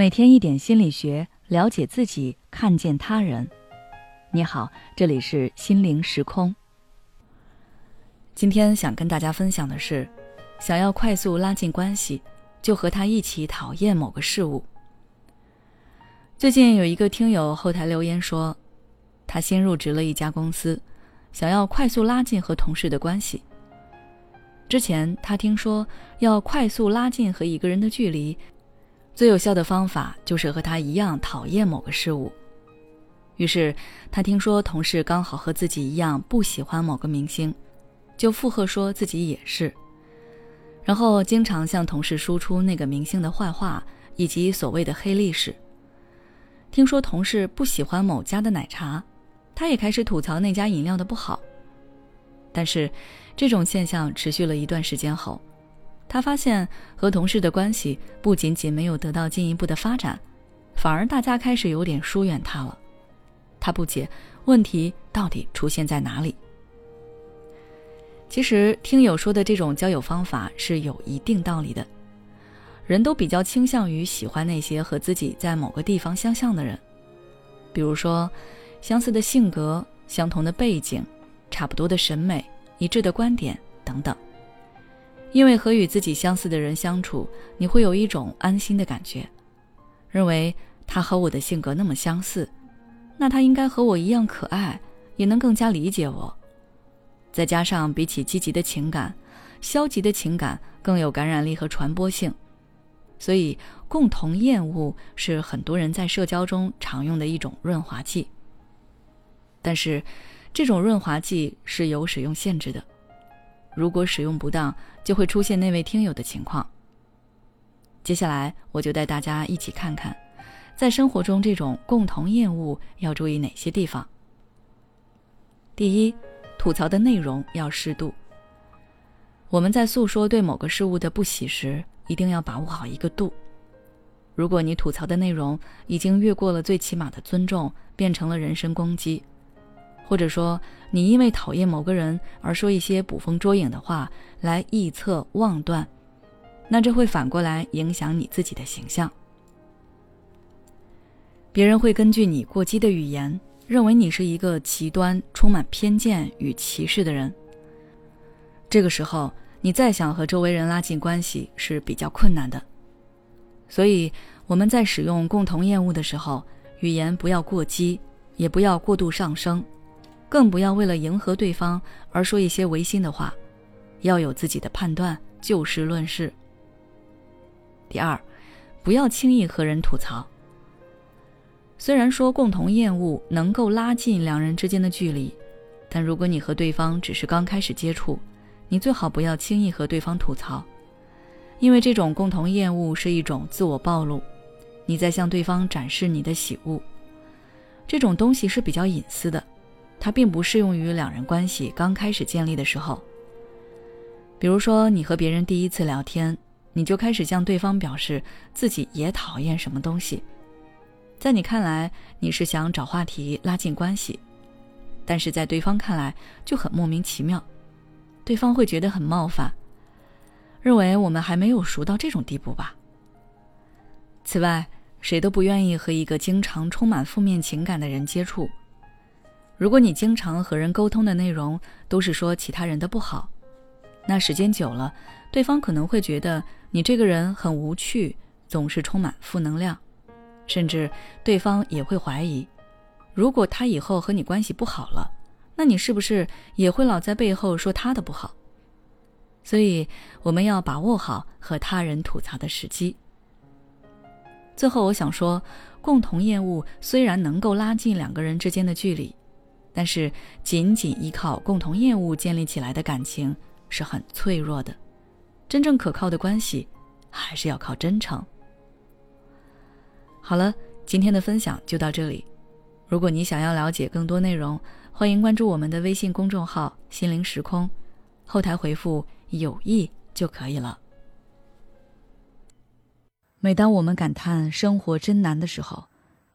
每天一点心理学，了解自己，看见他人。你好，这里是心灵时空。今天想跟大家分享的是，想要快速拉近关系，就和他一起讨厌某个事物。最近有一个听友后台留言说，他新入职了一家公司，想要快速拉近和同事的关系。之前他听说要快速拉近和一个人的距离。最有效的方法就是和他一样讨厌某个事物。于是，他听说同事刚好和自己一样不喜欢某个明星，就附和说自己也是，然后经常向同事输出那个明星的坏话以及所谓的黑历史。听说同事不喜欢某家的奶茶，他也开始吐槽那家饮料的不好。但是，这种现象持续了一段时间后。他发现和同事的关系不仅仅没有得到进一步的发展，反而大家开始有点疏远他了。他不解问题到底出现在哪里。其实听友说的这种交友方法是有一定道理的。人都比较倾向于喜欢那些和自己在某个地方相像的人，比如说相似的性格、相同的背景、差不多的审美、一致的观点等等。因为和与自己相似的人相处，你会有一种安心的感觉，认为他和我的性格那么相似，那他应该和我一样可爱，也能更加理解我。再加上比起积极的情感，消极的情感更有感染力和传播性，所以共同厌恶是很多人在社交中常用的一种润滑剂。但是，这种润滑剂是有使用限制的。如果使用不当，就会出现那位听友的情况。接下来，我就带大家一起看看，在生活中这种共同厌恶要注意哪些地方。第一，吐槽的内容要适度。我们在诉说对某个事物的不喜时，一定要把握好一个度。如果你吐槽的内容已经越过了最起码的尊重，变成了人身攻击。或者说，你因为讨厌某个人而说一些捕风捉影的话来臆测妄断，那这会反过来影响你自己的形象。别人会根据你过激的语言，认为你是一个极端、充满偏见与歧视的人。这个时候，你再想和周围人拉近关系是比较困难的。所以，我们在使用共同厌恶的时候，语言不要过激，也不要过度上升。更不要为了迎合对方而说一些违心的话，要有自己的判断，就事论事。第二，不要轻易和人吐槽。虽然说共同厌恶能够拉近两人之间的距离，但如果你和对方只是刚开始接触，你最好不要轻易和对方吐槽，因为这种共同厌恶是一种自我暴露，你在向对方展示你的喜恶，这种东西是比较隐私的。它并不适用于两人关系刚开始建立的时候。比如说，你和别人第一次聊天，你就开始向对方表示自己也讨厌什么东西，在你看来，你是想找话题拉近关系，但是在对方看来就很莫名其妙，对方会觉得很冒犯，认为我们还没有熟到这种地步吧。此外，谁都不愿意和一个经常充满负面情感的人接触。如果你经常和人沟通的内容都是说其他人的不好，那时间久了，对方可能会觉得你这个人很无趣，总是充满负能量，甚至对方也会怀疑，如果他以后和你关系不好了，那你是不是也会老在背后说他的不好？所以我们要把握好和他人吐槽的时机。最后，我想说，共同厌恶虽然能够拉近两个人之间的距离。但是，仅仅依靠共同厌恶建立起来的感情是很脆弱的，真正可靠的关系还是要靠真诚。好了，今天的分享就到这里。如果你想要了解更多内容，欢迎关注我们的微信公众号“心灵时空”，后台回复“友谊”就可以了。每当我们感叹生活真难的时候，